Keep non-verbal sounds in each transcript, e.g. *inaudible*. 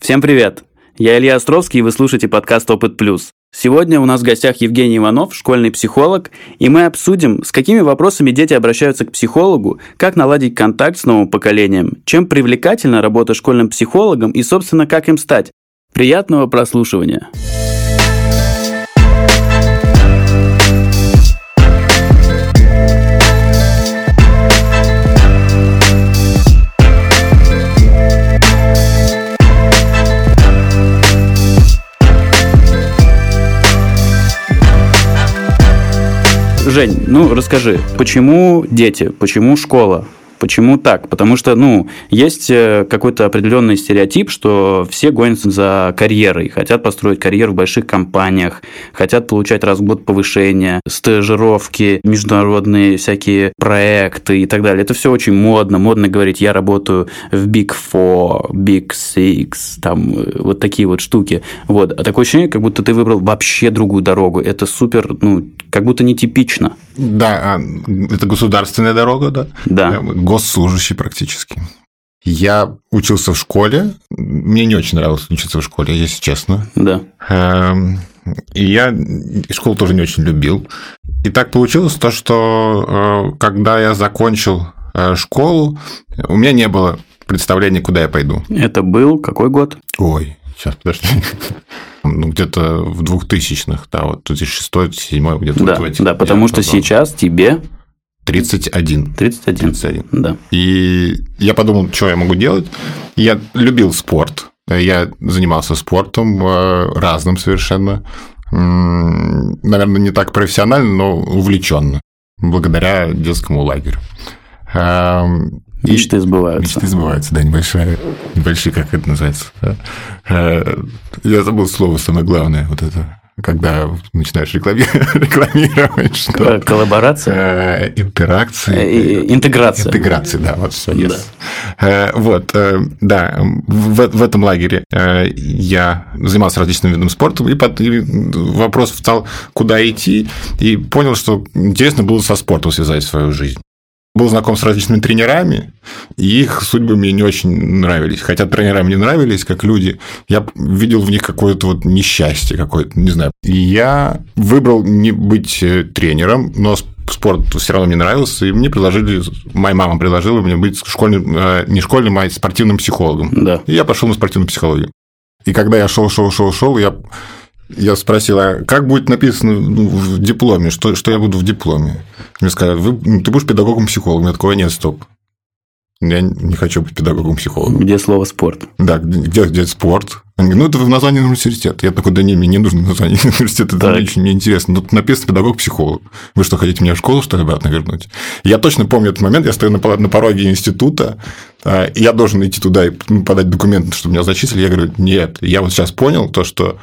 Всем привет! Я Илья Островский, и вы слушаете подкаст «Опыт плюс». Сегодня у нас в гостях Евгений Иванов, школьный психолог, и мы обсудим, с какими вопросами дети обращаются к психологу, как наладить контакт с новым поколением, чем привлекательна работа школьным психологом и, собственно, как им стать. Приятного прослушивания! Жень, ну расскажи, почему дети, почему школа? Почему так? Потому что, ну, есть э, какой-то определенный стереотип, что все гонятся за карьерой, хотят построить карьеру в больших компаниях, хотят получать раз в год повышения, стажировки, международные всякие проекты и так далее. Это все очень модно. Модно говорить, я работаю в Big Four, Big Six, там э, вот такие вот штуки. Вот. А такое ощущение, как будто ты выбрал вообще другую дорогу. Это супер, ну, как будто нетипично. Да, а, это государственная дорога, да? Да госслужащий практически. Я учился в школе. Мне не очень нравилось учиться в школе, если честно. Да. Эм, и я школу тоже не очень любил. И так получилось то, что э, когда я закончил э, школу, у меня не было представления, куда я пойду. Это был какой год? Ой, сейчас, подожди. *laughs* Ну, где-то в двухтысячных, да, вот 2006 2007 где-то. Да, вот да, потому что потом. сейчас тебе 31. 31. 31. Да. И я подумал, что я могу делать. Я любил спорт. Я занимался спортом э, разным совершенно. Наверное, не так профессионально, но увлеченно. Благодаря детскому лагерю. Эм, мечты сбываются. Мечты сбываются, да, небольшая, небольшие, как это называется. Э, я забыл слово самое главное, вот это когда начинаешь *laughs* рекламировать, что... Коллаборация? Э, интеракции. Э, интеграция. Интеграция, да, вот все, yes. да. Э, вот, да, в, в этом лагере я занимался различными видами спорта, и, под, и вопрос стал, куда идти, и понял, что интересно было со спортом связать свою жизнь был знаком с различными тренерами, и их судьбы мне не очень нравились. Хотя тренера мне нравились как люди, я видел в них какое-то вот несчастье какое-то, не знаю. И я выбрал не быть э, тренером, но спорт все равно мне нравился, и мне предложили, моя мама предложила мне быть школьным, э, не школьным, а спортивным психологом. Да. И я пошел на спортивную психологию. И когда я шел, шел, шел, шел, я я спросил, а как будет написано ну, в дипломе, что, что я буду в дипломе? Мне сказали, Вы, ну, ты будешь педагогом-психологом. Я такого нет, стоп. Я не хочу быть педагогом-психологом. Где слово спорт? Да, где, где спорт? Они говорят, ну, это в названии университета. Я такой, да не, мне не нужно название *laughs* университета, это так. очень неинтересно. Тут написано педагог-психолог. Вы что, хотите меня в школу, что ли, обратно вернуть? Я точно помню этот момент, я стою на, пороге института, а, и я должен идти туда и подать документы, чтобы меня зачислили. Я говорю, нет, я вот сейчас понял то, что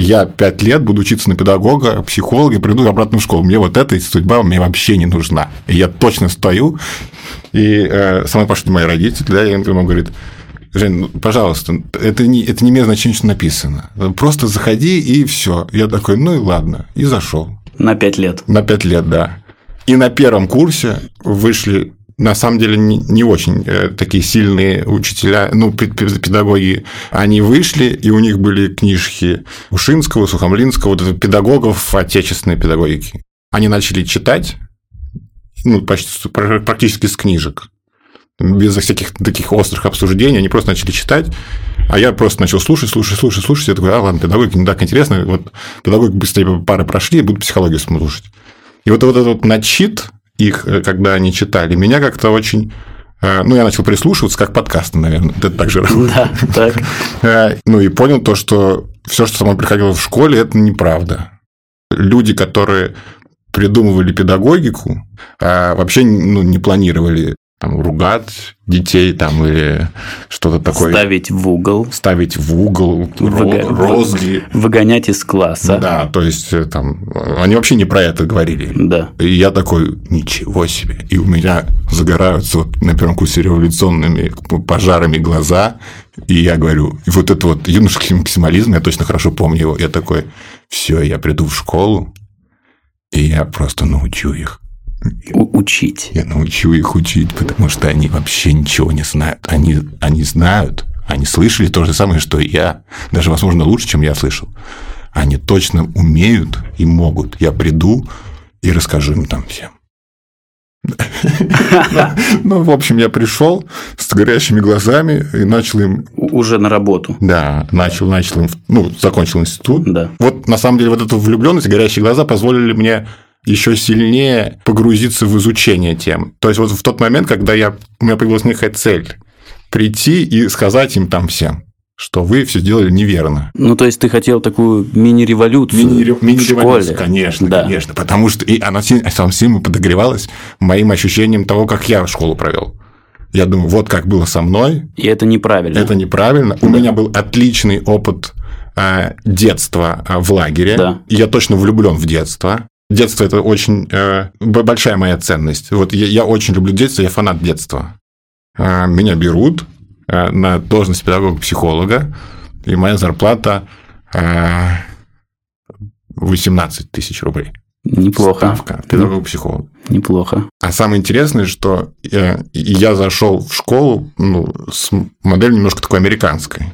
я пять лет буду учиться на педагога, психолога, приду обратно в школу. Мне вот эта судьба мне вообще не нужна. И я точно стою, и э, со мной пошли мои родители, да, и он говорит, Жень, ну, пожалуйста, это не, это не имеет значения, что написано. Просто заходи, и все. Я такой, ну и ладно, и зашел. На пять лет. На пять лет, да. И на первом курсе вышли на самом деле не, очень э, такие сильные учителя, ну, педагоги, они вышли, и у них были книжки Ушинского, Сухомлинского, вот педагогов отечественной педагогики. Они начали читать, ну, почти, практически с книжек, без всяких таких острых обсуждений, они просто начали читать, а я просто начал слушать, слушать, слушать, слушать, я такой, а, ладно, педагогика не так интересно, вот педагоги быстрее пары прошли, буду психологию слушать. И вот, вот этот вот начит, их, э, когда они читали, меня как-то очень э, ну, я начал прислушиваться, как подкасты, наверное. Это так же Да, так. *laughs* Э, ну, и понял то, что все, что со мной приходило в школе, это неправда. Люди, которые придумывали педагогику, вообще ну, не планировали там, ругать детей там, или что-то такое. Ставить в угол. Ставить в угол, Выго... розги. Выгонять из класса. Да, то есть э, там они вообще не про это говорили. Да. И я такой, ничего себе. И у меня загораются вот на первом курсе революционными пожарами глаза, и я говорю, и вот это вот юношеский максимализм, я точно хорошо помню его, я такой, все, я приду в школу, и я просто научу их учить. Я научу их учить, потому что они вообще ничего не знают. Они, они знают, Они слышали то же самое, что и я. Даже, возможно, лучше, чем я слышал. Они точно умеют и могут. Я приду и расскажу им там всем. Ну, в общем, я пришел с горящими глазами и начал им... Уже на работу. Да, начал, начал им... Ну, закончил институт. Да. Вот, на самом деле, вот эта влюбленность, горящие глаза позволили мне еще сильнее погрузиться в изучение тем. То есть, вот в тот момент, когда я, у меня появилась некая цель прийти и сказать им там всем, что вы все сделали неверно. Ну, то есть ты хотел такую мини-революцию Мини- в Мини-революция, школе. конечно, Да. конечно. Потому что и она сам сильно подогревалась моим ощущением того, как я школу провел. Я думаю, вот как было со мной, И это неправильно. это неправильно. У меня был отличный опыт а, детства а, в лагере. Да. Я точно влюблен в детство. Детство это очень э, большая моя ценность. Вот я, я очень люблю детство, я фанат детства. А, Меня берут а, на должность педагога-психолога, и моя зарплата а, 18 тысяч рублей. Неплохо. Ставка педагога-психолога. Неплохо. А самое интересное, что э, я зашел в школу ну, с моделью немножко такой американской.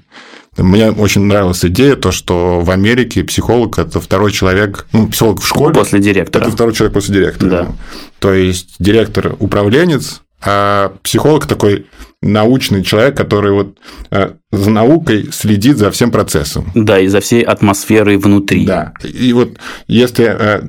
Мне очень нравилась идея, то, что в Америке психолог – это второй человек, ну, психолог в школе. После директора. Это второй человек после директора. Да. То есть, директор – управленец, а психолог – такой научный человек, который вот э, за наукой следит за всем процессом. Да, и за всей атмосферой внутри. Да. И вот если э,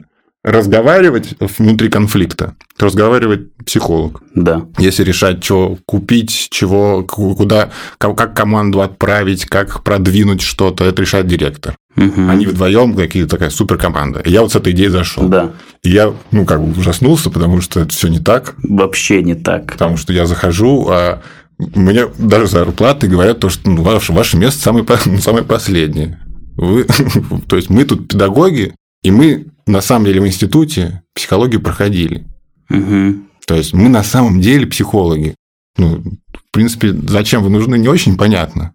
разговаривать внутри конфликта, то разговаривает психолог. Да. Если решать, что купить, чего, ку- куда, ка- как команду отправить, как продвинуть что-то, это решает директор. Мгм. Они вдвоем какие-то такая суперкоманда. И я вот с этой идеей зашел. Да. И я, ну, как бы ужаснулся, потому что это все не так. Вообще не так. Потому что я захожу, а мне даже зарплаты говорят то, что ну, ваше, ваше место самое, *laughs* самое последнее. Вы, *laughs* то есть мы тут педагоги, и мы на самом деле в институте психологию проходили. Мгм. То есть мы на самом деле психологи. Ну, в принципе, зачем вы нужны, не очень понятно.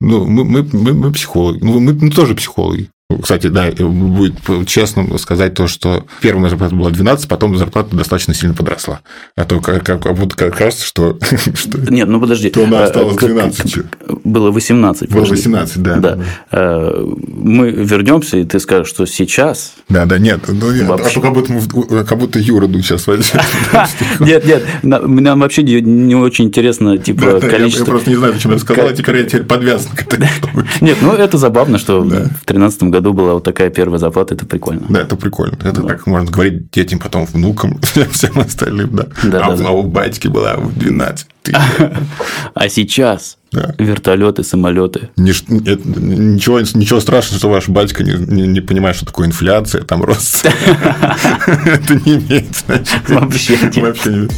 Ну, мы, мы, мы, мы психологи. Ну, мы, мы тоже психологи. Кстати, да, будет честно сказать то, что первая зарплата была 12, потом зарплата достаточно сильно подросла. А то как, как, будто кажется, что, *laughs* что Нет, ну подожди. То у нас Э, осталось к- 12. к- Было 18. было подожди. 18, да. Да. Э, Мы вернемся, и ты скажешь, что сейчас. Да, да, нет, ну, нет. Вообще. А то как будто, мы в- как будто Юра сейчас. *laughs* Нет, нет, на- нам вообще не очень интересно, типа, да, я- количество. просто не знаю, зачем я сказал, а теперь я теперь подвязан к. *laughs* Нет, ну это забавно, что в 2013 году была вот такая первая зарплата, это прикольно. Да, это прикольно. Это так можно говорить детям, потом внукам, *laughs* всем остальным, да. Да, а, да, у- да. батьки была в 12 тысяч. *laughs* А сейчас Да. вертолеты, самолеты. Нич- Ничего, ничего страшного, что ваш батька не, не- не понимает, что такое инфляция, там рост. *laughs* Это не имеет значения. Вообще нет.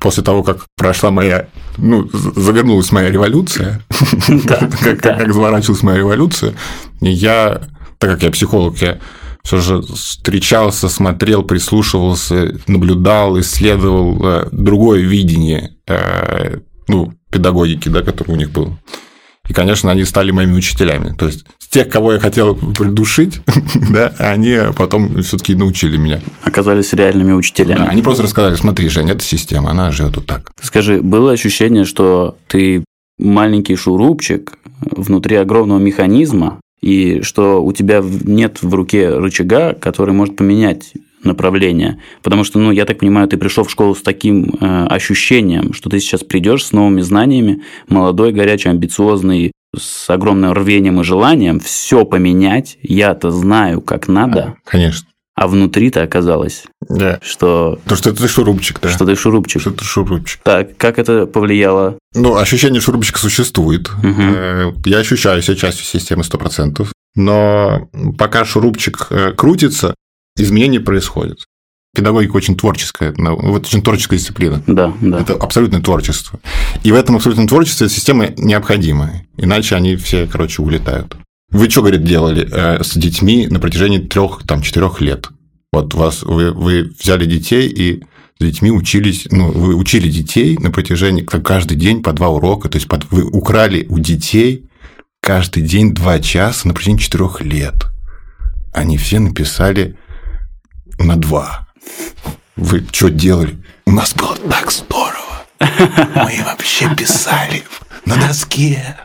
После того, как прошла моя, ну, завернулась моя революция, *laughs* как заворачивалась моя революция, я, так как я психолог, я все же встречался, смотрел, прислушивался, наблюдал, исследовал э, другое видение э, ну, педагогики, да, которое у них было. И, конечно, они стали моими учителями. То есть, тех, кого я хотел придушить, *laughs* да, они потом все-таки научили меня. Оказались реальными учителями. Да, они просто рассказали, смотри, Женя, это система, она живет вот так. Скажи, было ощущение, что ты маленький шурупчик внутри огромного механизма, и что у тебя нет в руке рычага, который может поменять направление. Потому что, ну, я так понимаю, ты пришел в школу с таким э, ощущением, что ты сейчас придешь с новыми знаниями, молодой, горячий, амбициозный, с огромным рвением и желанием все поменять. Я-то знаю, как надо, Конечно. а внутри-то оказалось, Да. что, То, что это шурупчик, да. что ты шурупчик. Что это шурупчик. Так, как это повлияло? Ну, ощущение шурупчика существует. Э, Я ощущаю себя частью системы 100%. Но пока шурупчик э, крутится, изменений происходят. Педагогика очень творческая, вот очень творческая дисциплина. Да, да. Это абсолютное творчество. И в этом абсолютном творчестве система необходима. Иначе они все, короче, улетают. Вы что, говорит, делали э, с детьми на протяжении трех, там, четырех лет? Вот вас, вы, вы взяли детей и с детьми учились, ну, вы учили детей на протяжении каждый день по два урока, то есть под- вы украли у детей каждый день два часа на протяжении четырех лет. Они все написали на два. Вы что делали? У нас было так здорово. Мы вообще писали на доске.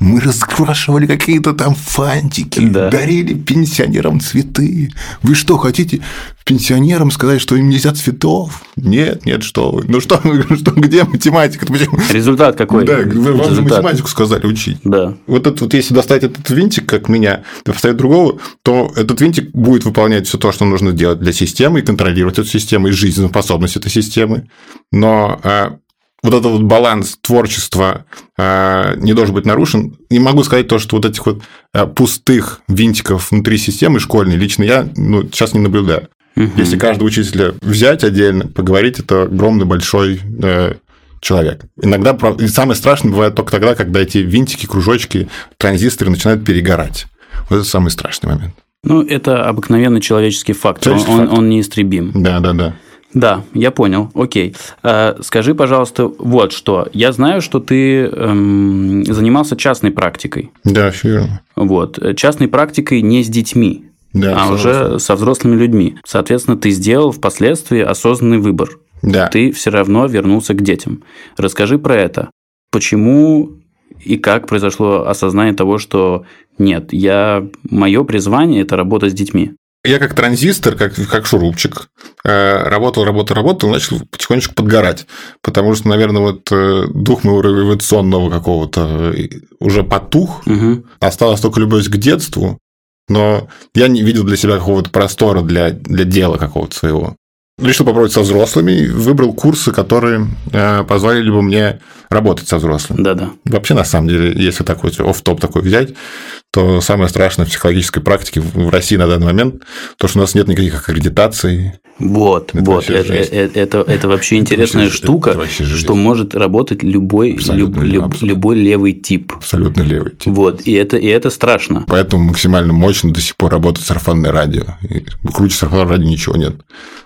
Мы раскрашивали какие-то там фантики, Да. дарили пенсионерам цветы. Вы что, хотите пенсионерам сказать, что им нельзя цветов? Нет, нет, что вы. Ну что, *laughs* что где математика? Результат какой? Да, вы вам же математику сказали учить. Да. Вот этот вот, если достать этот винтик, как меня, и поставить другого, то этот винтик будет выполнять все то, что нужно делать для системы, и контролировать эту систему, и жизнеспособность этой системы. Но э, вот этот вот баланс творчества э, не должен быть нарушен. Не могу сказать то, что вот этих вот э, пустых винтиков внутри системы школьной лично я ну, сейчас не наблюдаю. Мгм. Если каждого учителя взять отдельно, поговорить, это огромный большой э, человек. Иногда, и самое страшное бывает только тогда, когда эти винтики, кружочки, транзисторы начинают перегорать. Вот это самый страшный момент. Ну, это обыкновенный человеческий фактор. Человеческий он, фактор. он неистребим. Да, да, да. Да, я понял. Окей. Э, Скажи, пожалуйста, вот что. Я знаю, что ты эм, занимался частной практикой. Да, все верно. Вот. Э, Частной практикой не с детьми, Да, а всё уже со взрослыми людьми. Соответственно, ты сделал впоследствии осознанный выбор. Да. Ты все равно вернулся к детям. Расскажи про это. Почему и как произошло осознание того, что нет, я мое призвание это работа с детьми. Я как транзистор, как, как шурупчик, э, работал, работал, работал, начал потихонечку подгорать. Потому что, наверное, вот э, дух моего революционного какого-то э, уже потух, Мгм. осталась только любовь к детству, но я не видел для себя какого-то простора для, для дела какого-то своего. Решил попробовать со взрослыми, выбрал курсы, которые позволили бы мне работать со взрослыми. Да-да. Вообще, на самом деле, если такой офф-топ такой взять, то самое страшное в психологической практике в России на данный момент, то, что у нас нет никаких аккредитаций. Вот, Это вот, это, это, это, это вообще интересная вообще- штука, это что может работать любой, Абсолютно, люб- люб- абсолютно. любой левый тип. Абсолютно левый. тип. Вот, и это, и это страшно. Поэтому максимально мощно до сих пор работает сарафанное радио. И круче сарафанного радио ничего нет.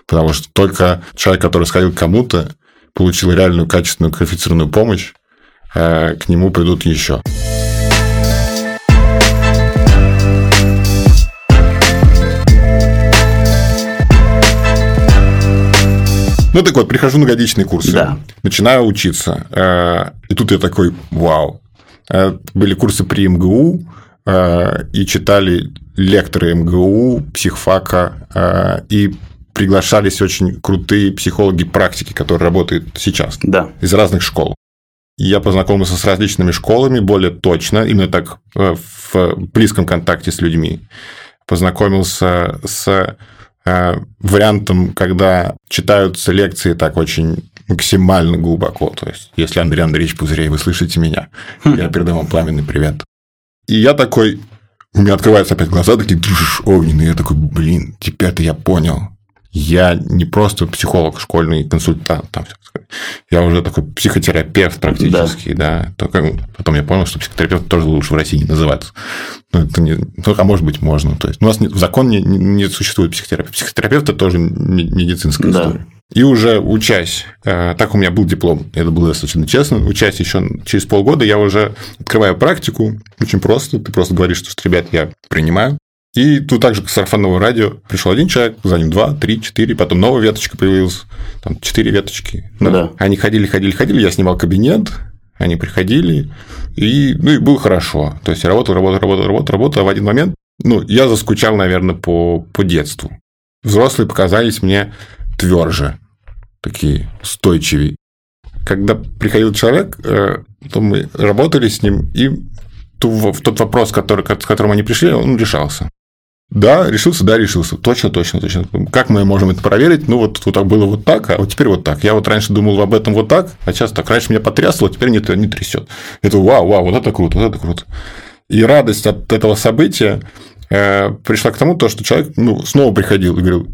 Потому что только человек, который сходил к кому-то, получил реальную, качественную, квалифицированную помощь, э, к нему придут еще. Ну, так вот, прихожу на годичные курсы. Да. Начинаю учиться. э, И тут я такой, вау. Э, Были курсы при МГУ, и читали лекторы МГУ, психфака, и приглашались очень крутые психологи практики, которые работают сейчас Да. из разных школ. Я познакомился с различными школами более точно, именно так э, в близком контакте с людьми. Познакомился с э, вариантом, когда читаются лекции так очень максимально глубоко. То есть, если Андрей Андреевич Пузырей, вы слышите меня, я передам вам пламенный привет. И я такой, у меня открываются опять глаза, такие «Тш, огненные. Я такой, блин, теперь-то я понял. Я не просто психолог, школьный консультант, там, я уже такой психотерапевт практически, да. Только потом я понял, что психотерапевт тоже лучше в России не называться. Ну, это не, ну, а может быть, можно. То есть, у нас не- в законе не, не существует психотерапевт. Психотерапевт – это тоже ме- медицинская Да. история. И уже учась, э, так у меня был диплом, это было достаточно честно, учась еще через полгода, я уже открываю практику, очень просто, ты просто говоришь, что, ребят, я принимаю. И тут также к сарафанному радио пришел один человек, за ним два, три, четыре, потом новая веточка появилась, там четыре веточки. Да. Они ходили, ходили, ходили, я снимал кабинет, они приходили, и, ну, и было хорошо. То есть, работал, работал, работал, работал, работал, а в один момент, ну, я заскучал, наверное, по, по детству. Взрослые показались мне тверже, такие устойчивее. Когда приходил человек, э, то мы работали с ним, и в тот вопрос, который, с которым они пришли, он решался. Да, решился, да, решился. Точно, точно, точно. Как мы можем это проверить? Ну, вот, вот так было вот так, а вот теперь вот так. Я вот раньше думал об этом вот так, а сейчас так. Раньше меня потрясло, а теперь не, не трясет. Это вау, вау, вот это круто, вот это круто. И радость от этого события э, пришла к тому, то, что человек ну, снова приходил и говорил,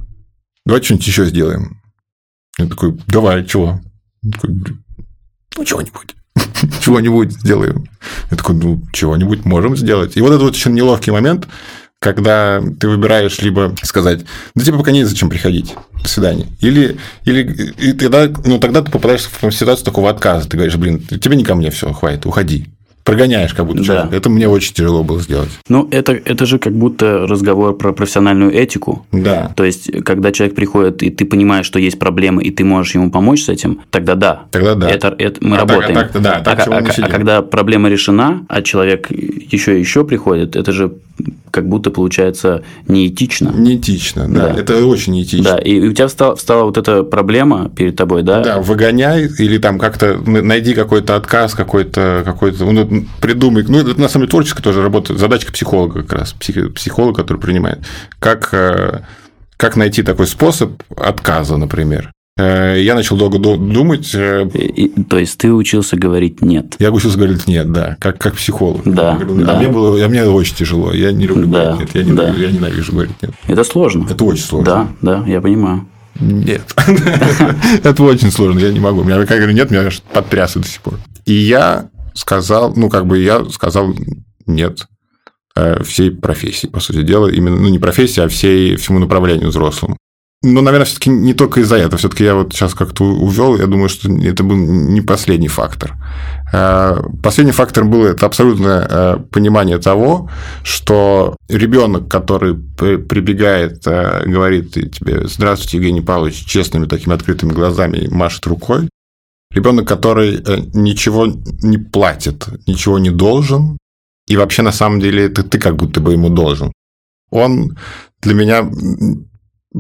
давай что-нибудь еще сделаем. Я такой, давай, чего? Он такой, ну, чего-нибудь. *laughs* Чего-нибудь сделаем. Я такой, ну, чего-нибудь можем сделать. И вот это вот еще неловкий момент, когда ты выбираешь либо сказать, да тебе пока незачем приходить, до свидания. Или, или и тогда, ну, тогда ты попадаешь в ситуацию такого отказа. Ты говоришь, блин, тебе не ко мне, все, хватит, уходи. Прогоняешь как будто Да. человека. Это мне очень тяжело было сделать. Ну, это, это же как будто разговор про профессиональную этику. Да. То есть, когда человек приходит, и ты понимаешь, что есть проблемы, и ты можешь ему помочь с этим, тогда да. Тогда да. Это, это мы А так- работаем. а так-то да, так а, а- а сидим? когда проблема решена, а человек еще и еще приходит, это же как будто получается неэтично. Неэтично, да. Да. Это очень неэтично. Да, и у тебя встала, встала вот эта проблема перед тобой, да? Да, выгоняй или там как-то найди какой-то отказ, какой-то, какой-то, ну, придумай. Ну, это на самом деле творческая тоже работа, задачка психолога как раз, псих- психолог, который принимает. Как, э, как найти такой способ отказа, например. Э, Я начал долго ду- думать, э, И- и- то есть ты учился говорить нет. я учился говорить нет, да, как, как психолог. Да, говорю, да. А мне было, а мне очень тяжело, я не люблю Да, говорить нет, я, не да. люблю- я ненавижу говорить нет. Это сложно. Это очень сложно. Да, да, я понимаю. Нет. *laughs* Это очень сложно, я не могу. Я говорю, нет, меня подтрясывает до сих пор. И я сказал, ну, как бы я сказал нет э, всей профессии, по сути дела. Именно, ну, не профессии, а всей, всему направлению взрослому. Ну, наверное, все-таки не только из-за этого. Все-таки я вот сейчас как-то увел, я думаю, что это был не последний фактор. Э, Последним фактором было это абсолютное э, понимание того, что ребенок, который при- прибегает, говорит тебе «Здравствуйте, Евгений Павлович», честными такими открытыми глазами машет рукой, ребенок, который э, ничего не платит, ничего не должен, и вообще на самом деле это ты как будто бы ему должен. Он для меня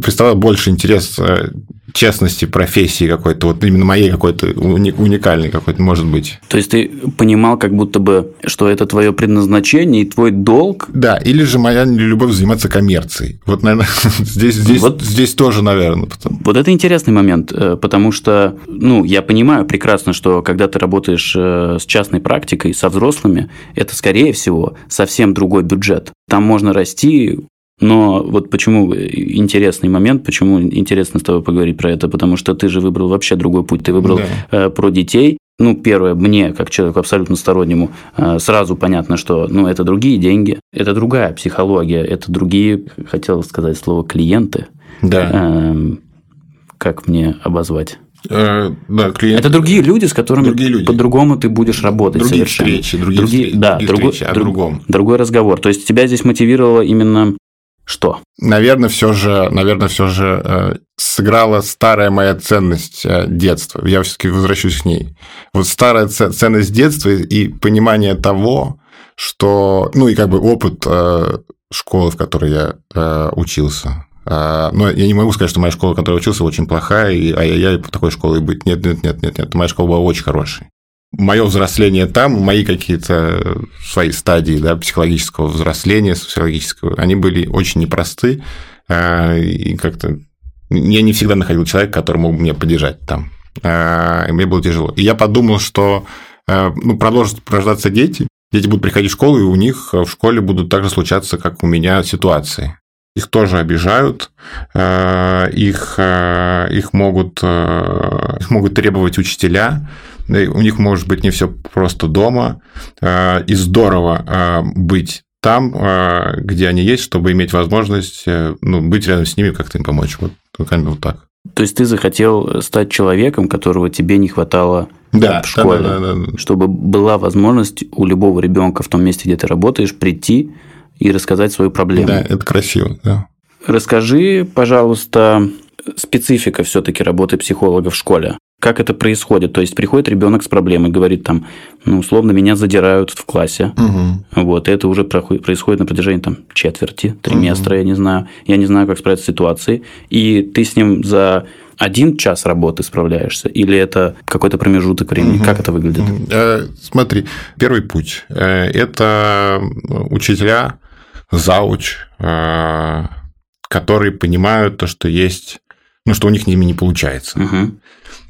представлял больше интерес э, честности профессии какой-то, вот именно моей какой-то уни- уникальной какой-то, может быть. То есть ты понимал как будто бы, что это твое предназначение и твой долг. Да, или же моя любовь заниматься коммерцией. Вот, наверное, *laughs* здесь, здесь, Вот. здесь тоже, наверное. потому- Вот это интересный момент, э, потому что, ну, я понимаю прекрасно, что когда ты работаешь э, с частной практикой, со взрослыми, это, скорее всего, совсем другой бюджет. Там можно расти, но вот почему интересный момент, почему интересно с тобой поговорить про это, потому что ты же выбрал вообще другой путь, ты выбрал Да. э, про детей. Ну, первое, мне, как человеку абсолютно стороннему, э, сразу понятно, что ну, это другие деньги, это другая психология, это другие, хотел сказать слово, клиенты. Да. Эм, как мне обозвать? Э, да, клиент. Это другие люди, с которыми Другие по-другому ты будешь работать Другие совершенно. встречи, другие встречи, да, другие другой, встречи, о друг- другом. другой разговор. То есть тебя здесь мотивировало именно что? Наверное, все же, наверное, все же э, сыграла старая моя ценность э, детства. Я все-таки возвращусь к ней. Вот старая ценность детства и понимание того, что, ну и как бы опыт э, школы, в которой я э, учился. Э, но я не могу сказать, что моя школа, в которой я учился, очень плохая, и ай-яй-яй, такой школой быть. Нет, нет, нет, нет, нет. Моя школа была очень хорошей. Мое взросление там, мои какие-то свои стадии да, психологического взросления, психологического, они были очень непросты, э, и как-то я не всегда находил человека, который мог бы меня поддержать там. Э, И мне было тяжело. И я подумал, что э, ну, продолжат рождаться дети, дети будут приходить в школу, и у них в школе будут также случаться, как у меня, ситуации. Их тоже обижают, э, их, э, их, могут, э, их могут требовать учителя, у них может быть не все просто дома, э, и здорово э, быть там, э, где они есть, чтобы иметь возможность э, ну, быть рядом с ними, как-то им помочь. Вот, вот так. То есть ты захотел стать человеком, которого тебе не хватало Да, в школе, да, да, да, да. чтобы была возможность у любого ребенка в том месте, где ты работаешь, прийти и рассказать свою проблему. Да, это красиво, да. Расскажи, пожалуйста, специфика все-таки работы психолога в школе. Как это происходит? То есть приходит ребенок с проблемой, говорит там, ну, условно, меня задирают в классе. Угу. Вот, это уже происходит на протяжении там, четверти, триместра, я не знаю. Я не знаю, как справиться с ситуацией. И ты с ним за один час работы справляешься? Или это какой-то промежуток времени? Как это выглядит? Э, Смотри, первый путь – это учителя, зауч, э, которые понимают то, что есть, ну, что у них ними не получается. Мгм.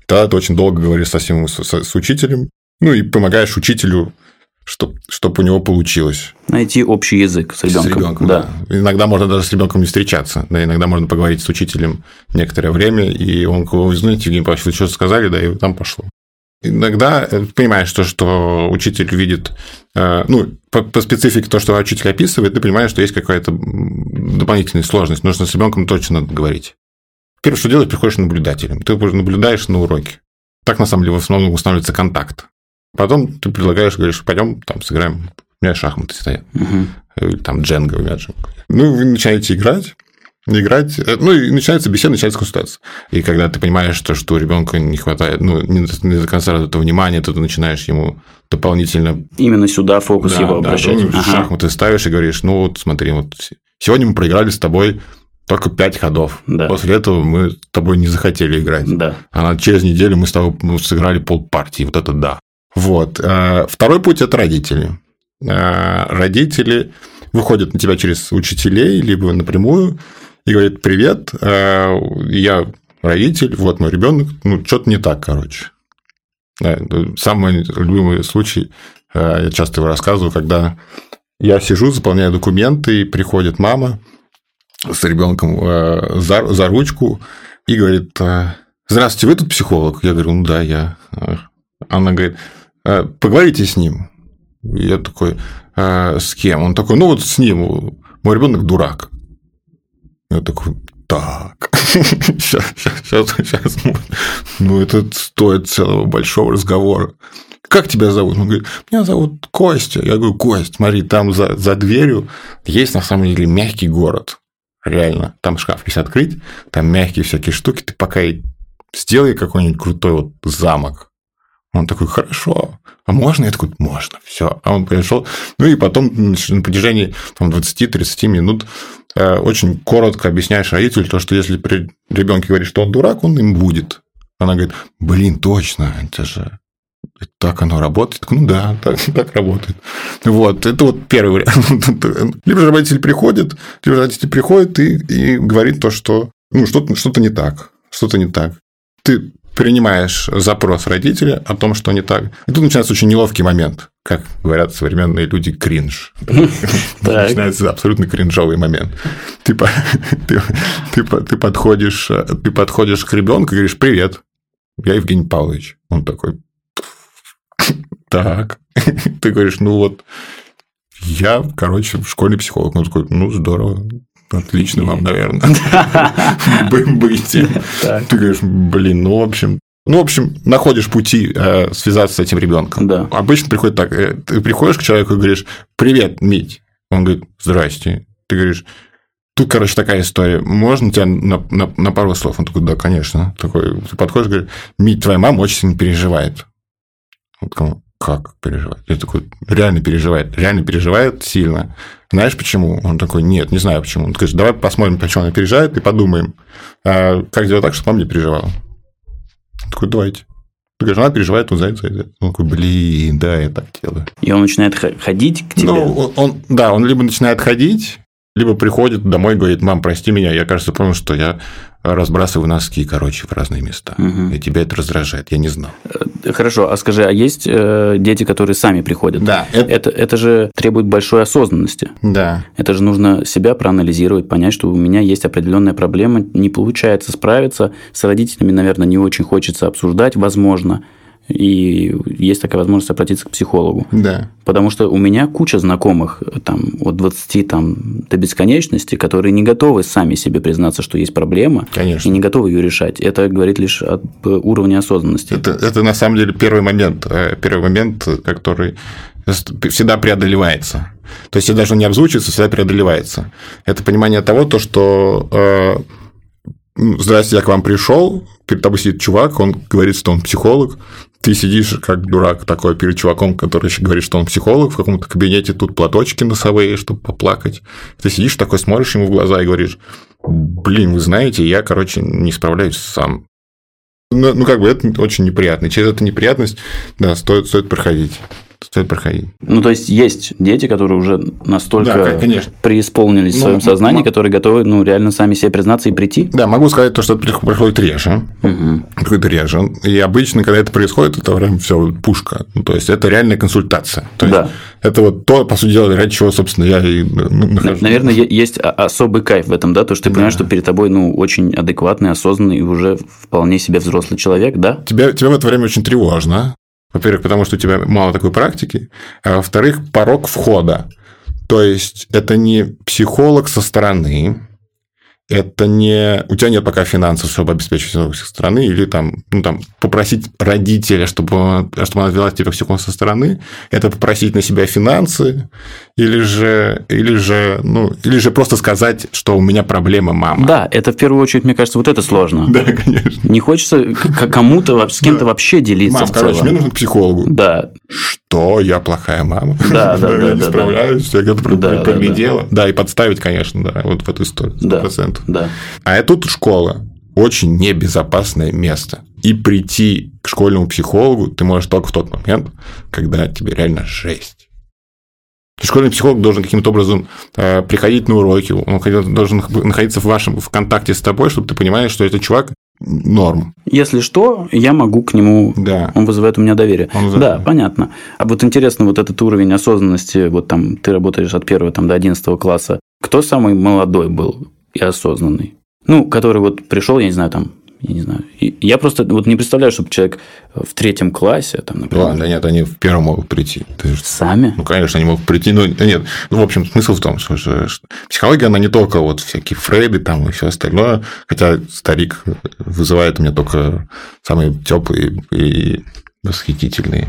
Тогда ты очень долго говоришь совсем с, с- с учителем, ну, и помогаешь учителю, чтобы у него получилось. Найти общий язык с ребенком. С ребенком, да. Иногда можно даже с ребенком не встречаться. Да, иногда можно поговорить с учителем некоторое время, и он говорит, знаете, Евгений Павлович, вы что-то сказали, да, и там пошло. Иногда э, понимаешь то, что учитель видит, э, ну, по, по специфике то, что учитель описывает, ты понимаешь, что есть какая-то дополнительная сложность. Нужно с ребенком точно надо говорить. Первое, что делаешь, приходишь наблюдателем. Ты наблюдаешь на уроке. Так, на самом деле, в основном устанавливается контакт. Потом ты предлагаешь, говоришь, пойдем там сыграем. У меня шахматы стоят. Угу. Или там дженга у меня дженга. Ну, вы начинаете играть, играть, э, ну и начинается беседа, начинается консультация. И когда ты понимаешь, что, что ребенку не хватает, ну, не, не до конца этого внимания, то ты начинаешь ему дополнительно... Именно сюда фокус да, его да, обращать. ну, Ага. шахматы ставишь и говоришь, ну вот смотри, вот сегодня мы проиграли с тобой только пять ходов. Да. После этого мы с тобой не захотели играть. Да. А через неделю мы с тобой ну, сыграли полпартии. Вот это да. Вот. А, Второй путь – это родители. А, Родители выходят на тебя через учителей, либо напрямую, и говорят, привет, а, я родитель, вот мой ребенок, ну, что-то не так, короче. Самый любимый случай, я часто его рассказываю, когда я сижу, заполняю документы, и приходит мама с ребенком э, за, за ручку и говорит, э, здравствуйте, вы тут психолог? Я говорю, ну да, я. Э, Она говорит, «Э, поговорите с ним. Я такой, «Э, с кем? Он такой, ну вот с ним, мой ребенок дурак. Я такой, так, сейчас, сейчас, сейчас. Ну, это стоит целого большого разговора. Как тебя зовут? Он говорит, меня зовут Костя. Я говорю, Кость, смотри, там за, за дверью есть на самом деле мягкий город. Реально. Там шкаф если открыть, там мягкие всякие штуки. Ты пока сделай какой-нибудь крутой вот замок. Он такой, хорошо. А можно? Я такой, можно. Все. А он пришел. Ну и потом на протяжении там, 20-30 минут э, очень коротко объясняешь родителю то, что если при ребенке говорит, что он дурак, он им будет. Она говорит, блин, точно, это же так оно работает. Ну да, так, *laughs* так работает. Вот, это вот первый вариант. *laughs* Либо же родитель приходит, либо родитель приходит и, и говорит то, что ну, что-то, что-то не так. Что-то не так. Ты принимаешь запрос родителя о том, что не так. И тут начинается очень неловкий момент. Как говорят современные люди, кринж. *laughs* Начинается абсолютно кринжовый момент. Ты, по- ты подходишь, э, ты подходишь к ребенку и говоришь, привет, я Евгений Павлович. Он такой, так. *laughs* Ты говоришь, ну вот, я, короче, школьный психолог. Он такой, ну, здорово, отлично вам, наверное, *laughs* Бы- быть. Ты говоришь, блин, ну, в общем, ну, в общем, находишь пути э, связаться с этим ребенком. Да. Обычно приходит так, э, ты приходишь к человеку и говоришь, привет, Мить. Он говорит, здрасте. Ты говоришь, тут, короче, такая история. Можно тебя на, на, на пару слов? Он такой, да, конечно. Такой, ты подходишь и говоришь, Мить, твоя мама очень сильно переживает. Он такой, как переживает? Я такой, реально переживает, реально переживает сильно. Знаешь почему? Он такой, нет, не знаю почему. Он говорит, давай посмотрим, почему она переживает, и подумаем, а как сделать так, чтобы мама не переживала. Он такой, давайте. Ты говоришь, она переживает, он за это, за это. Он такой, блин, да, я так делаю. И он начинает ходить к тебе. Ну, он, он- да, он либо начинает ходить, либо приходит домой и говорит, мам, прости меня, я, кажется, понял, что я разбрасываю носки, короче, в разные места. Мгм. И тебя это раздражает, я не знал. Хорошо, а скажи, а есть э, дети, которые сами приходят? Да, Это, это же требует большой осознанности. Да. Это же нужно себя проанализировать, понять, что у меня есть определенная проблема, не получается справиться с родителями, наверное, не очень хочется обсуждать, возможно, и есть такая возможность обратиться к психологу. Да. Потому что у меня куча знакомых, там, от 20 там, до бесконечности, которые не готовы сами себе признаться, что есть проблема, Конечно. и не готовы ее решать. Это говорит лишь об уровне осознанности. Это, это на самом деле первый момент, э, первый момент, который всегда преодолевается. То есть, даже не обзвучивается, всегда преодолевается. Это понимание того, то, что э, здрасте, я к вам пришел, перед тобой сидит чувак, он говорит, что он психолог, ты сидишь как дурак такой перед чуваком, который еще говорит, что он психолог, в каком-то кабинете тут платочки носовые, чтобы поплакать. Ты сидишь такой, смотришь ему в глаза и говоришь, блин, вы знаете, я, короче, не справляюсь сам. Ну, ну, как бы это очень неприятно. Через эту неприятность, да, стоит, стоит проходить. Стоит проходить. Ну, то есть, есть дети, которые уже настолько Да, конечно. преисполнились в Ну, своем м- сознании, м- которые готовы, ну, реально сами себе признаться и прийти. Да, могу сказать то, что это происходит реже. Мгм. Происходит реже. И обычно, когда это происходит, это прям все пушка. Ну, то есть, это реальная консультация. То есть, Да. это вот то, по сути дела, ради чего, собственно, я и ну, нахожусь. Наверное, есть особый кайф в этом, да, то, что ты понимаешь, что перед тобой, ну, очень адекватный, осознанный и уже вполне себе взрослый человек, да? Тебе, тебе в это время очень тревожно. Во-первых, потому что у тебя мало такой практики. А во-вторых, порог входа. То есть, это не психолог со стороны, это не... У тебя нет пока финансов, чтобы обеспечить все стороны, или там, ну, там, попросить родителя, чтобы, чтобы она вела тебя всего со стороны, это попросить на себя финансы, или же, или же, ну, или же просто сказать, что у меня проблемы, мама. Да, это в первую очередь, мне кажется, вот это сложно. Да, конечно. Не хочется кому-то, с кем-то вообще делиться. Мам, короче, мне нужен к психологу. Да. Что? Я плохая мама? Да, да, *laughs* да. Я не справляюсь, я где-то проглядела. Да, и подставить, конечно, да, вот в эту историю. 100%. Да. А тут школа. Очень небезопасное место. И прийти к школьному психологу ты можешь только в тот момент, когда тебе реально жесть. Школьный психолог должен каким-то образом э, приходить на уроки, он должен находиться в вашем в контакте с тобой, чтобы ты понимал, что этот чувак норм. Если что, я могу к нему, да. он вызывает у меня доверие. Он вызывает. Да, понятно. А вот интересно вот этот уровень осознанности, вот там ты работаешь от первого там, до одиннадцатого класса, кто самый молодой был? И осознанный? Ну, который вот пришел, я не знаю, там, я не знаю. Я просто вот не представляю, чтобы человек в третьем классе, там, например, Ладно, нет, они в первом могут прийти. Ты же- сами. Ну, конечно, они могут прийти, но нет. Ну, в общем, смысл в том, что, что- что психология, она не только вот всякие Фрейды там и все остальное, хотя старик вызывает у меня только самые теплые и восхитительные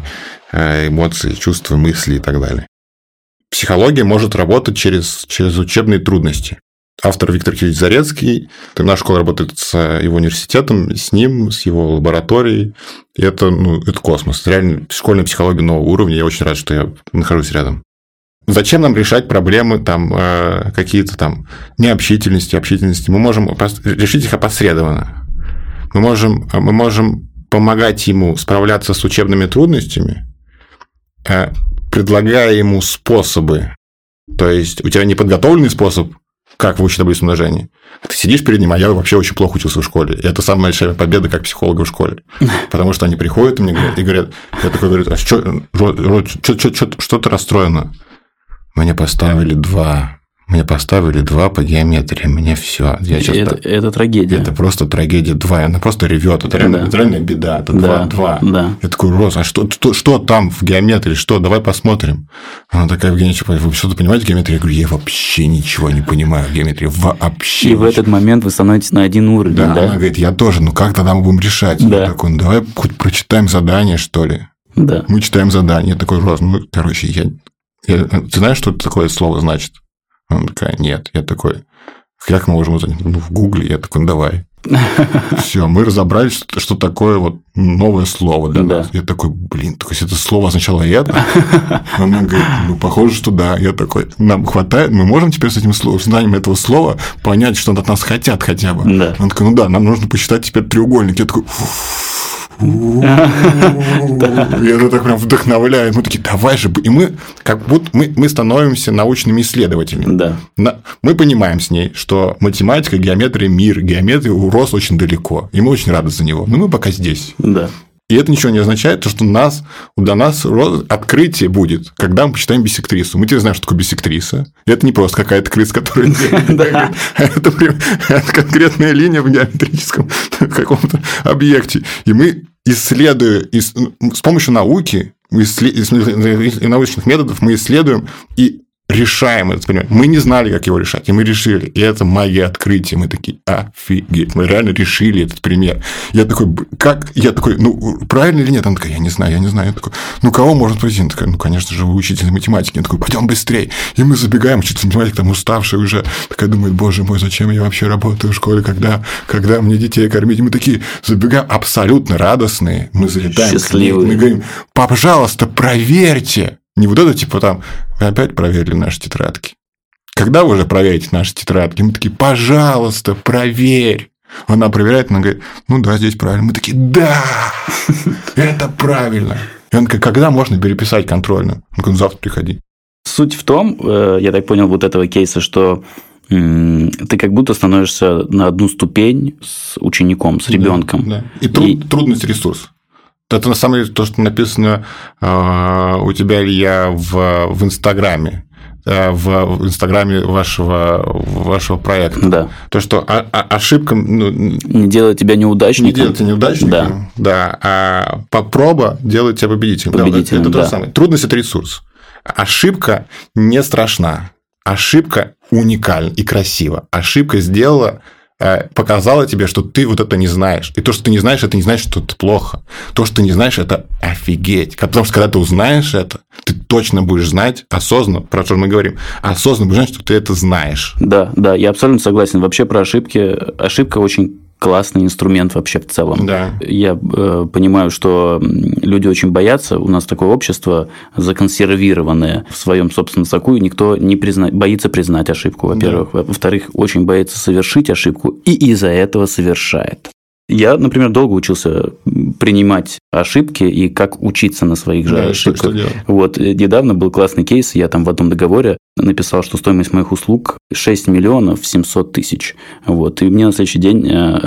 э, эмоции, чувства, мысли и так далее. Психология может работать через, через учебные трудности. Автор Виктор Кириллович Зарецкий, наша школа работает с его университетом, с ним, с его лабораторией. И это, ну, это космос. Реально школьная психология нового уровня. Я очень рад, что я нахожусь рядом. Зачем нам решать проблемы там э, какие-то там необщительности, общительности? Мы можем решить их опосредованно. Мы можем, мы можем помогать ему справляться с учебными трудностями, э, предлагая ему способы. То есть у тебя неподготовленный способ, как выучить таблицу умножения. Ты сидишь перед ним, а я вообще очень плохо учился в школе. И это самая большая победа как психолога в школе. Потому что они приходят и мне говорят, и говорят, я такой говорю, а что, что ты расстроена? Мне поставили два. Мне поставили два по геометрии. Мне все. Я сейчас это, это трагедия. это просто трагедия 2. Она просто ревет. Это реально, Да. это реально беда. Это Да, 2, 2. да. Я такой, Рос, а что, что, что там в геометрии? Что? Давай посмотрим. Она такая, Евгений Чапаев, вы что-то понимаете в геометрии? Я говорю, я вообще ничего не понимаю в геометрии. Вообще И в ничего». этот момент вы становитесь на один уровень, Да, да? она говорит, я тоже, ну как тогда мы будем решать? Да. Я такой, ну давай хоть прочитаем задание, что ли. Да. Мы читаем задание. Я такой, Рос, ну, короче, я... я- Ты знаешь, что это такое слово значит? Она такая, нет. Я такой, как мы можем узнать? Ну, в Гугле. Я такой, ну, давай. *laughs* Все, мы разобрались, что, что такое вот новое слово для Да. нас. Я такой, блин, то есть это слово означало это? *laughs* Она говорит, ну, похоже, что да. Я такой, нам хватает, мы можем теперь с этим словом, знанием этого слова понять, что от нас хотят хотя бы. Да. Она такая, ну да, нам нужно посчитать теперь треугольник. Я такой, *laughs* и это так прям вдохновляет. Мы такие, давай же. И мы как будто мы, мы становимся научными исследователями. Да. На- Мы понимаем с ней, что математика, геометрия, мир, геометрия урос очень далеко. И мы очень рады за него. Но мы пока здесь. Да. И это ничего не означает, то, что нас, для нас открытие будет, когда мы почитаем биссектрису. Мы теперь знаем, что такое биссектриса. И это не просто какая-то крыса, которая... *laughs* Это конкретная линия в геометрическом *laughs* каком-то объекте. И мы, исследуя, ис- с помощью науки, и научных методов, мы исследуем и решаем этот пример. Мы не знали, как его решать, и мы решили. И это магия открытия. Мы такие, офигеть, мы реально решили этот пример. Я такой, «Б- как? Я такой, ну, правильно или нет? Она такая, я не знаю, я не знаю. Я такой, ну, кого можно спросить? Она такая, ну, конечно же, вы учитель математики. Я такой, пойдем быстрее. И мы забегаем, учитель математики там уставший уже. Такая думает, боже мой, зачем я вообще работаю в школе, когда, когда мне детей кормить? И мы такие забегаем абсолютно радостные. Мы залетаем. Счастливые. Мы говорим, пожалуйста, проверьте. Не вот это, типа там, вы опять проверили наши тетрадки. Когда вы уже проверите наши тетрадки? Мы такие, пожалуйста, проверь. Она проверяет, она говорит, ну да, здесь правильно. Мы такие, да, *laughs* это правильно. И она такая, когда можно переписать контрольную? Он говорит, завтра приходи. Суть в том, э, я так понял, вот этого кейса, что ты как будто становишься на одну ступень с учеником, с ребенком. Да. И, труд- трудность ресурс. Это на самом деле то, что написано э, у тебя, Илья, в, в Инстаграме. э, В, в Инстаграме вашего, вашего проекта. Да. То, что о- о- ошибка ну, Не делает тебя не неудачником. делает тебя неудачником, Да. да, а проба делает тебя победителем. Да, Победителем, это, это то да. же самое. Трудность – это ресурс. Ошибка не страшна. Ошибка уникально и красиво. Ошибка сделала показала тебе, что ты вот это не знаешь. И то, что ты не знаешь, это не значит, что это плохо. То, что ты не знаешь, это офигеть. Потому что когда ты узнаешь это, ты точно будешь знать осознанно, про что мы говорим, осознанно будешь знать, что ты это знаешь. Да, да, я абсолютно согласен. Вообще про ошибки. Ошибка очень классный инструмент вообще в целом. Да. Я э, понимаю, что люди очень боятся. У нас такое общество законсервированное в своем собственном соку, и никто не призна... боится признать ошибку, во-первых. Да. Во-вторых, очень боится совершить ошибку, и из-за этого совершает. Я, например, долго учился принимать ошибки и как учиться на своих же да, ошибках. Вот э, недавно был классный кейс, я там в одном договоре написал, что стоимость моих услуг 6 миллионов 700 тысяч. Вот, и мне на следующий день э,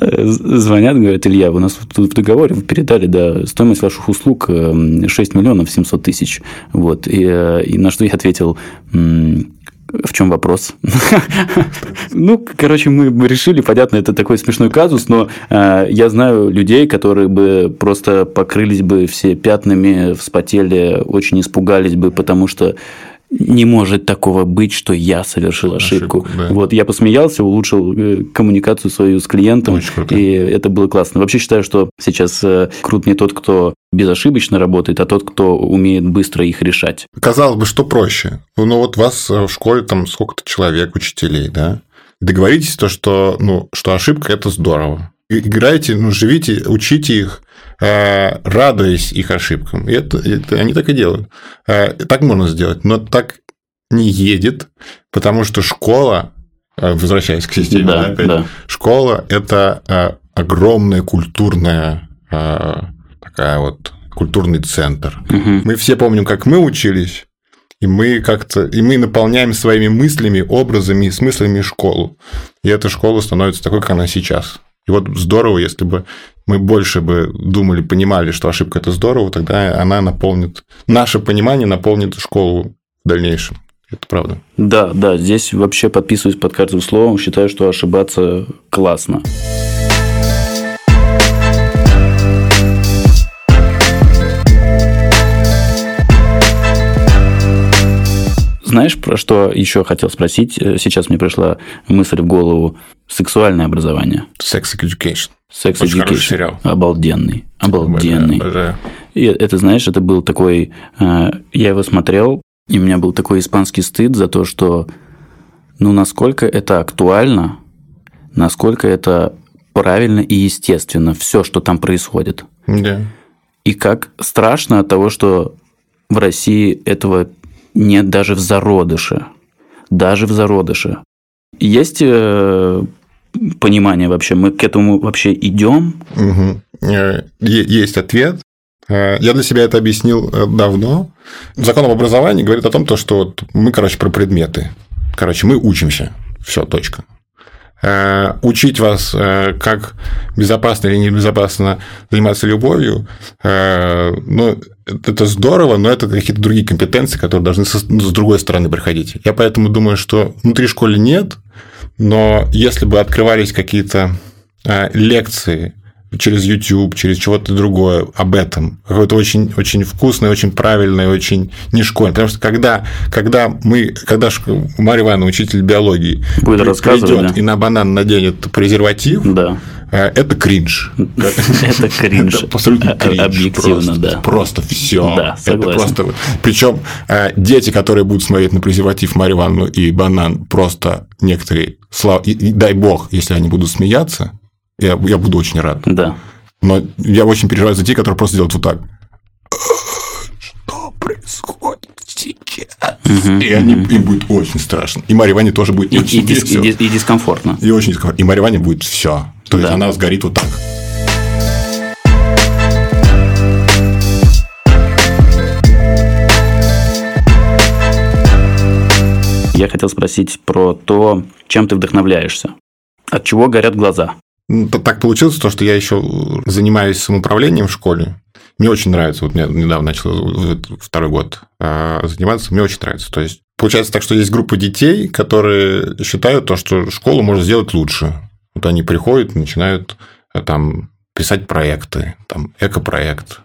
*laughs* звонят, говорят, Илья, вы нас тут в договоре передали, да, стоимость ваших услуг 6 э, миллионов 700 тысяч. Вот, и, и на что я ответил, в чем вопрос? ну, короче, мы решили, понятно, это такой смешной казус, но э, я знаю людей, которые бы просто покрылись бы все пятнами, вспотели, очень испугались бы, потому что не может такого быть, что я совершил ошибку. ошибку да. Вот я посмеялся, улучшил э, коммуникацию свою с клиентом, и это было классно. Вообще считаю, что сейчас э, крут не тот, кто безошибочно работает, а тот, кто умеет быстро их решать. Казалось бы, что проще. Ну вот вас э, в школе там сколько-то человек, учителей, да? Договоритесь то, что, ну, что ошибка – это здорово. Играйте, ну, живите, учите их, Э, радуясь их ошибкам. И это, это они так и делают. Э, так можно сделать, но так не едет, потому что школа, э, возвращаясь к системе, да, да, опять, да. школа – это огромная культурная такая вот культурный центр. Угу. Мы все помним, как мы учились, и мы как-то и мы наполняем своими мыслями, образами и смыслами школу. И эта школа становится такой, как она сейчас. И вот здорово, если бы мы больше бы думали, понимали, что ошибка это здорово, тогда она наполнит, наше понимание наполнит школу в дальнейшем. Это правда. Да, да, здесь вообще подписываюсь под каждым словом, считаю, что ошибаться классно. Знаешь, про что еще хотел спросить? Э, сейчас мне пришла мысль в голову. Сексуальное образование. Sex Education. Sex Очень Education. сериал. Обалденный. Обалденный. Обожаю. И это, знаешь, это был такой... Э, я его смотрел, и у меня был такой испанский стыд за то, что ну, насколько это актуально, насколько это правильно и естественно, все, что там происходит. Да. И как страшно от того, что в России этого нет даже в зародыше. Даже в зародыше. Есть э, понимание вообще, мы к этому вообще идем? Угу. Есть ответ. Э, я для себя это объяснил давно. Закон об образовании говорит о том, что мы, короче, про предметы. Короче, мы учимся. Все, точка. Э, учить вас, э, как безопасно или небезопасно заниматься любовью, э, ну, это здорово, но это какие-то другие компетенции, которые должны с другой стороны приходить. Я поэтому думаю, что внутри школы нет, но если бы открывались какие-то лекции через YouTube, через чего-то другое об этом. Какое-то очень, очень вкусное, очень правильное, очень не школьное. Потому что когда, когда мы, когда Марья Ивановна, учитель биологии, Будет рассказывать, да? и на банан наденет презерватив, да. Э, это кринж. *laughs* Это кринж. Это абсолютно кринж. Объективно, да. Просто все. Да, согласен. просто... Причем э, дети, которые будут смотреть на презерватив Марью Ивановну и банан, просто некоторые, дай бог, если они будут смеяться, я, я буду очень рад. Да. Но я очень переживаю за те, которые просто делают вот так. Что происходит сейчас? Угу, и они, угу. им будет очень страшно. И Марья Ване тоже будет и, очень и, дис, и, и дискомфортно. И очень дискомфортно. И Марья Ване будет все. То да. есть она сгорит вот так. Я хотел спросить про то, чем ты вдохновляешься. От чего горят глаза? Ну, так получилось, то, что я еще занимаюсь самоуправлением в школе. Мне очень нравится. Вот я недавно начал второй год а, заниматься. Мне очень нравится. То есть получается так, что есть группа детей, которые считают то, что школу можно сделать лучше. Вот они приходят, начинают а, там писать проекты, там экопроект,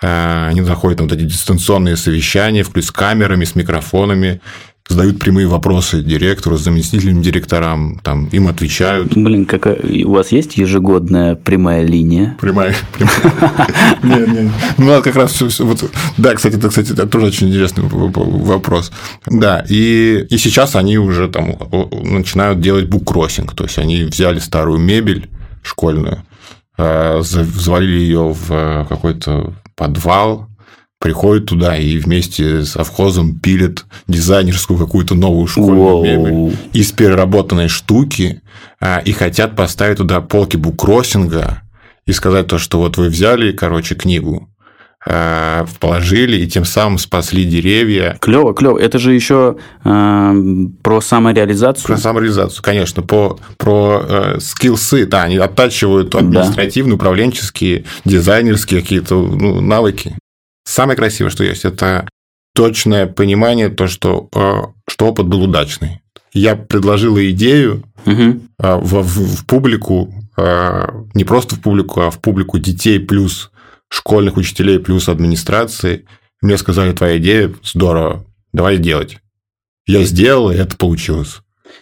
они заходят на вот эти дистанционные совещания, с камерами, с микрофонами, задают прямые вопросы директору, заместителям директорам, там, им отвечают. Блин, как у вас есть ежегодная прямая линия? Прямая. Нет, *laughs* нет. Ну, как раз вот, да, кстати, это, кстати, это тоже очень интересный вопрос. Да, и, и сейчас они уже там начинают делать буккроссинг, то есть они взяли старую мебель школьную, э, завалили ее в какой-то подвал, приходят туда и вместе с совхозом пилят дизайнерскую какую-то новую школьную Воу. мебель из переработанной штуки а, и хотят поставить туда полки буккроссинга и сказать то, что вот вы взяли, короче, книгу, а, положили и тем самым спасли деревья. Клево, клево. Это же еще э, про самореализацию. Про самореализацию, конечно, по, про э, скиллсы, да, они оттачивают административные, да. управленческие, дизайнерские какие-то ну, навыки. Самое красивое, что есть, это точное понимание, то, что, э, что опыт был удачный. Я предложила идею угу. в, в, в публику, э, не просто в публику, а в публику детей плюс школьных учителей плюс администрации. Мне сказали, твоя идея здорово, давай делать. Я сделал, и это получилось.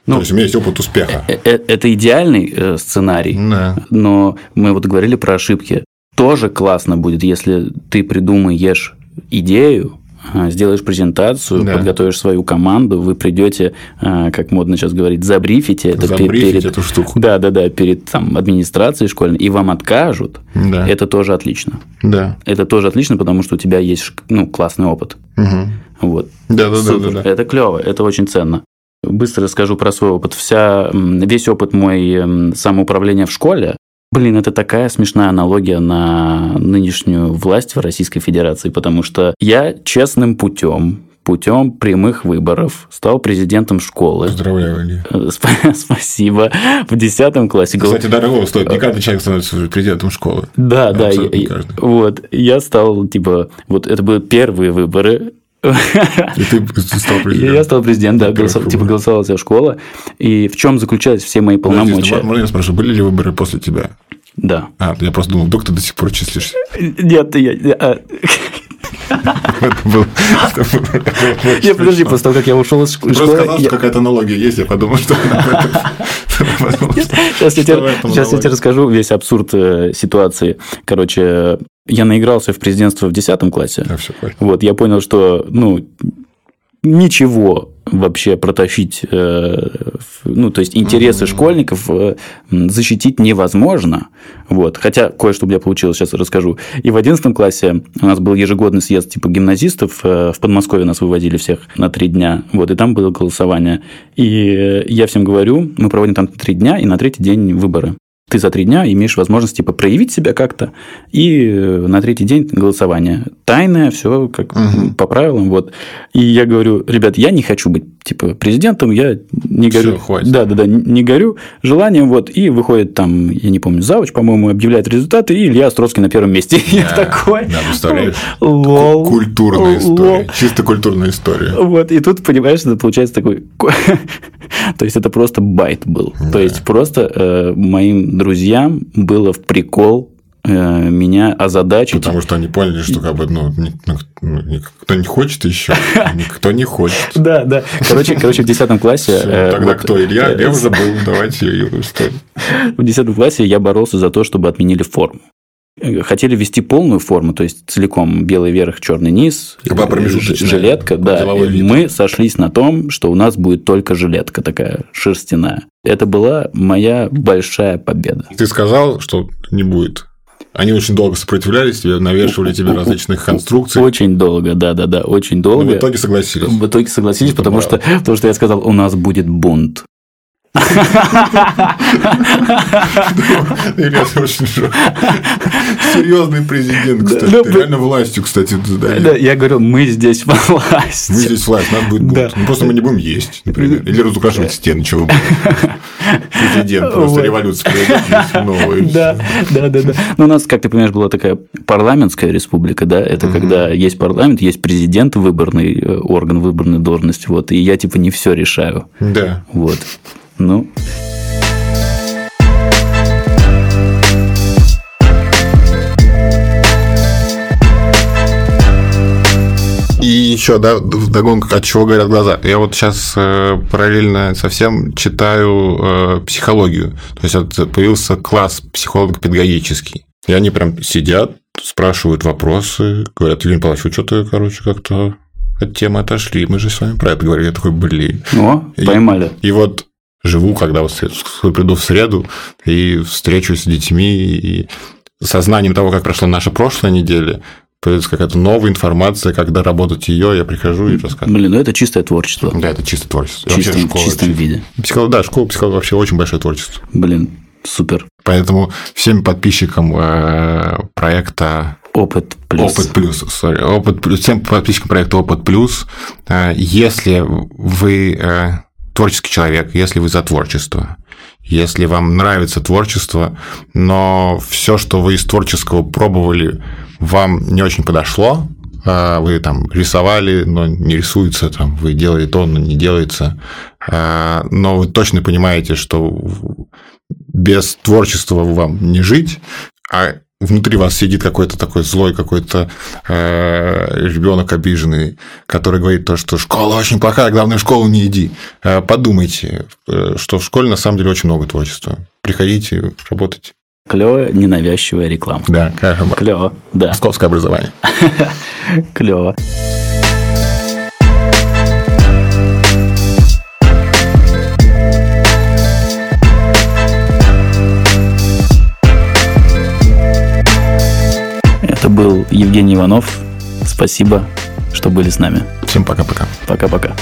Ну, То есть у меня есть опыт успеха. Это идеальный сценарий, да. но мы вот говорили про ошибки тоже классно будет, если ты придумаешь идею, а, сделаешь презентацию, да. подготовишь свою команду, вы придете, а, как модно сейчас говорить, забрифите это Забрифить перед эту штуку. Да, да, да, перед там, администрацией школьной, и вам откажут. Да. Это тоже отлично. Да. Это тоже отлично, потому что у тебя есть ну, классный опыт. Угу. Вот. Да, да, Супер. да, да, да. Это клево, это очень ценно. Быстро расскажу про свой опыт. Вся, весь опыт мой самоуправления в школе Блин, это такая смешная аналогия на нынешнюю власть в Российской Федерации, потому что я честным путем путем прямых выборов стал президентом школы. Поздравляю, Илья. Э, *laughs* спасибо. В 10 классе. Кстати, дорого стоит. Не каждый человек становится президентом школы. Да, да. Я, вот. Я стал, типа, вот это были первые выборы и ты *laughs* стал президентом. Я стал президентом, да, голосовал, типа голосовала вся школа. И в чем заключались все мои полномочия? Можно я спрошу, были ли выборы после тебя? Да. А, я просто думал, вдруг ты до сих пор числишься. Нет, я... А. Я подожди, после того, как я ушел из школы... Просто сказал, что какая-то аналогия есть, я подумал, что... *laughs* Сейчас я тебе расскажу весь абсурд э, ситуации. Короче, я наигрался в президентство в 10 классе. Да, все вот, я понял, что, ну, ничего вообще протащить, э, ну, то есть интересы mm-hmm. школьников э, защитить невозможно. Вот. Хотя кое-что у меня получилось, сейчас расскажу. И в 11 классе у нас был ежегодный съезд типа гимназистов. Э, в Подмосковье нас выводили всех на три дня. Вот, и там было голосование. И я всем говорю, мы проводим там три дня, и на третий день выборы ты за три дня имеешь возможность типа проявить себя как-то, и э, на третий день голосование. Тайное, все как угу. по правилам. Вот. И я говорю, ребят, я не хочу быть типа президентом, я не горю. Все, хватит. Да, да, да, не горю желанием. Вот. И выходит там, я не помню, Завуч, по-моему, объявляет результаты, и Илья Островский на первом месте. *laughs* Да, я такой. Да, представляешь? *laughs* Лол. Культурная история. Чисто культурная история. Вот. И тут, понимаешь, это получается такой... *laughs* То есть, это просто байт был. То есть, просто э, моим друзьям было в прикол меня озадачить. Потому что они поняли, что как бы, ну, ну никто не хочет еще, *laughs* никто не хочет. Да, да. Короче, *laughs* короче в 10 классе... Э, тогда кто? Илья? Лев уже был, давайте историю. *laughs* В 10 классе я боролся за то, чтобы отменили форму хотели ввести полную форму, то есть целиком белый верх, черный низ, жилетка, да. Мы сошлись на том, что у нас будет только жилетка такая шерстяная. Это была моя большая победа. Ты сказал, что не будет. Они очень долго сопротивлялись тебе, навешивали тебе различных конструкций. Очень долго, да, да, да, очень долго. Но в итоге согласились. В итоге согласились, потому что, потому что я сказал, у нас будет бунт. Серьезный президент, кстати. Ну, реально властью, кстати, Да, я говорил, мы здесь власть. Мы здесь власть, нас будет бунт. Ну, просто мы не будем есть, например. Или разукрашивать стены, чего Президент, просто революция Да, да, да, да. Ну, у нас, как ты понимаешь, была такая парламентская республика, да, это когда есть парламент, есть президент, выборный э, орган, выборная должность, вот, и я, типа, не все решаю. Да. Вот. Ну, И еще, да, вдогонку, от чего говорят глаза. Я вот сейчас э, параллельно совсем читаю э, психологию. То есть вот появился класс психолого-педагогический. И они прям сидят, спрашивают вопросы, говорят, Юрий Павлович, вы что-то, короче, как-то от темы отошли. Мы же с вами про это говорили. Я такой, блин. О, поймали. И, и вот живу, когда вот приду в среду и встречусь с детьми, и сознанием того, как прошла наша прошлая неделя, появится какая-то новая информация, когда работать ее, я прихожу и рассказываю. Блин, ну это чистое творчество. Да, это чистое творчество. Чистом, школа, чистом виде. Психолог, да, школа психолога вообще очень большое творчество. Блин, супер. Поэтому всем подписчикам э, проекта Опыт плюс. Опыт плюс, sorry. Опыт плюс. Всем подписчикам проекта Опыт плюс. Э, если вы э, творческий человек, если вы за творчество, если вам нравится творчество, но все, что вы из творческого пробовали, вам не очень подошло, а вы там рисовали, но не рисуется, там, вы делали то, но не делается, а, но вы точно понимаете, что без творчества вам не жить, а внутри вас сидит какой-то такой злой какой-то э, ребенок обиженный, который говорит то, что школа очень плохая, главное в школу не иди. Э, подумайте, э, что в школе на самом деле очень много творчества. Приходите, работайте. Клево, ненавязчивая реклама. Да, Клево, да. Московское образование. *laughs* Клево. Был Евгений Иванов. Спасибо, что были с нами. Всем пока-пока. Пока-пока.